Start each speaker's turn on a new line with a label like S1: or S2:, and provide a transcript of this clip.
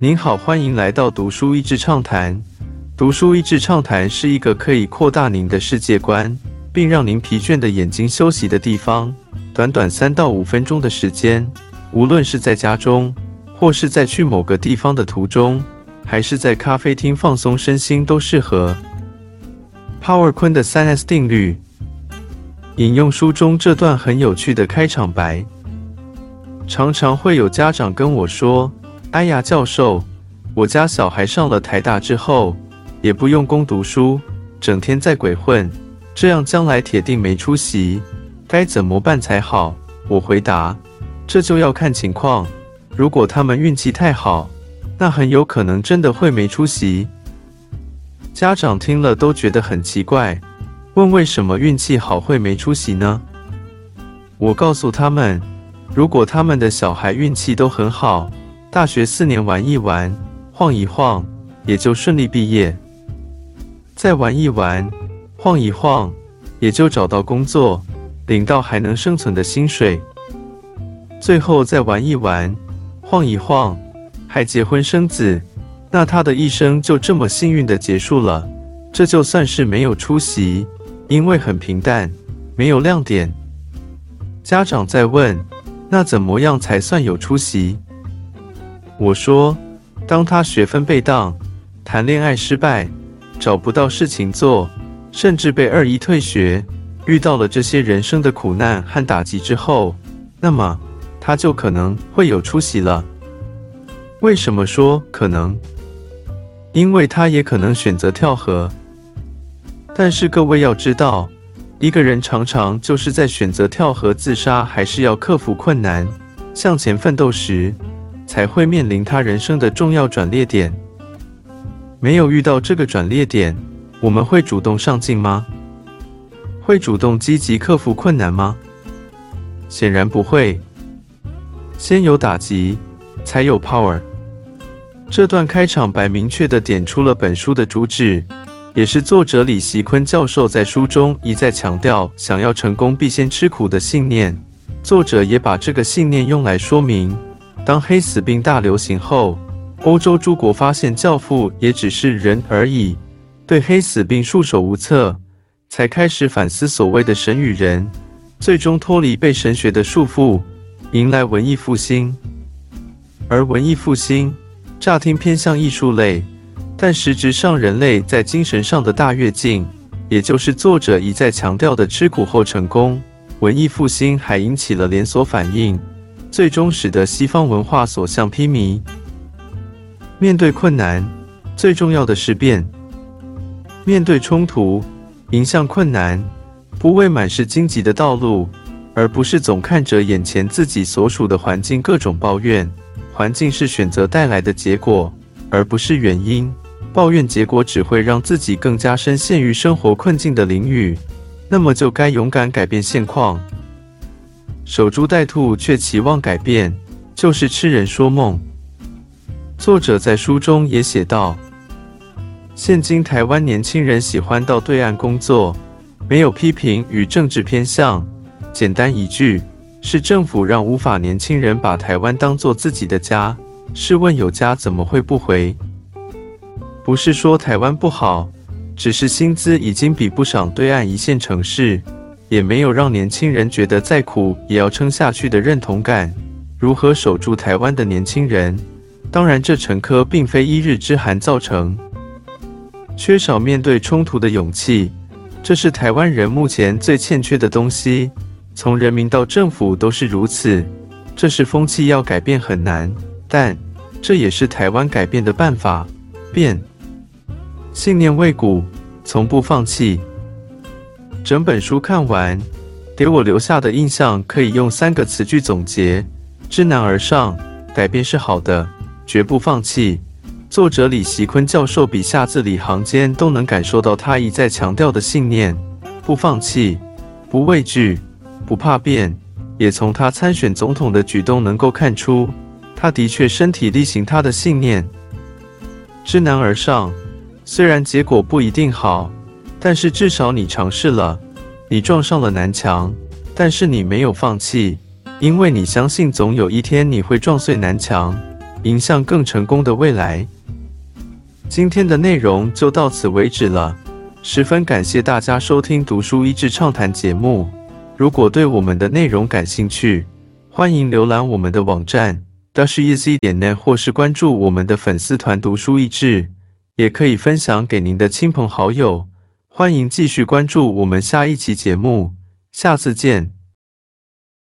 S1: 您好，欢迎来到读书益智畅谈。读书益智畅谈是一个可以扩大您的世界观，并让您疲倦的眼睛休息的地方。短短三到五分钟的时间，无论是在家中，或是在去某个地方的途中，还是在咖啡厅放松身心，都适合。Power 坤的三 S 定律，引用书中这段很有趣的开场白。常常会有家长跟我说：“哎呀，教授，我家小孩上了台大之后，也不用功读书，整天在鬼混，这样将来铁定没出息，该怎么办才好？”我回答：“这就要看情况。如果他们运气太好，那很有可能真的会没出息。”家长听了都觉得很奇怪，问为什么运气好会没出息呢？我告诉他们。如果他们的小孩运气都很好，大学四年玩一玩，晃一晃，也就顺利毕业；再玩一玩，晃一晃，也就找到工作，领到还能生存的薪水；最后再玩一玩，晃一晃，还结婚生子，那他的一生就这么幸运的结束了。这就算是没有出息，因为很平淡，没有亮点。家长在问。那怎么样才算有出息？我说，当他学分被当、谈恋爱失败、找不到事情做，甚至被二一退学，遇到了这些人生的苦难和打击之后，那么他就可能会有出息了。为什么说可能？因为他也可能选择跳河。但是各位要知道。一个人常常就是在选择跳河自杀，还是要克服困难向前奋斗时，才会面临他人生的重要转捩点。没有遇到这个转捩点，我们会主动上进吗？会主动积极克服困难吗？显然不会。先有打击，才有 power。这段开场白明确的点出了本书的主旨。也是作者李习坤教授在书中一再强调，想要成功必先吃苦的信念。作者也把这个信念用来说明，当黑死病大流行后，欧洲诸国发现教父也只是人而已，对黑死病束手无策，才开始反思所谓的神与人，最终脱离被神学的束缚，迎来文艺复兴。而文艺复兴，乍听偏向艺术类。但实质上，人类在精神上的大跃进，也就是作者一再强调的吃苦后成功，文艺复兴还引起了连锁反应，最终使得西方文化所向披靡。面对困难，最重要的是变；面对冲突，迎向困难，不畏满是荆棘的道路，而不是总看着眼前自己所属的环境各种抱怨。环境是选择带来的结果，而不是原因。抱怨结果只会让自己更加深陷于生活困境的囹圄，那么就该勇敢改变现况。守株待兔却期望改变，就是痴人说梦。作者在书中也写道：现今台湾年轻人喜欢到对岸工作，没有批评与政治偏向。简单一句，是政府让无法年轻人把台湾当做自己的家。试问有家怎么会不回？不是说台湾不好，只是薪资已经比不上对岸一线城市，也没有让年轻人觉得再苦也要撑下去的认同感。如何守住台湾的年轻人？当然，这陈科并非一日之寒造成，缺少面对冲突的勇气，这是台湾人目前最欠缺的东西。从人民到政府都是如此，这是风气要改变很难，但这也是台湾改变的办法，变。信念未古，从不放弃。整本书看完，给我留下的印象可以用三个词句总结：知难而上，改变是好的，绝不放弃。作者李习坤教授笔下字里行间都能感受到他一再强调的信念：不放弃，不畏惧，不怕变。也从他参选总统的举动能够看出，他的确身体力行他的信念。知难而上。虽然结果不一定好，但是至少你尝试了，你撞上了南墙，但是你没有放弃，因为你相信总有一天你会撞碎南墙，迎向更成功的未来。今天的内容就到此为止了，十分感谢大家收听《读书益智畅谈》节目。如果对我们的内容感兴趣，欢迎浏览我们的网站 dasheasy 点 net，或是关注我们的粉丝团“读书益智”，也可以分享给您的亲朋好友。欢迎继续关注我们下一期节目，下次见。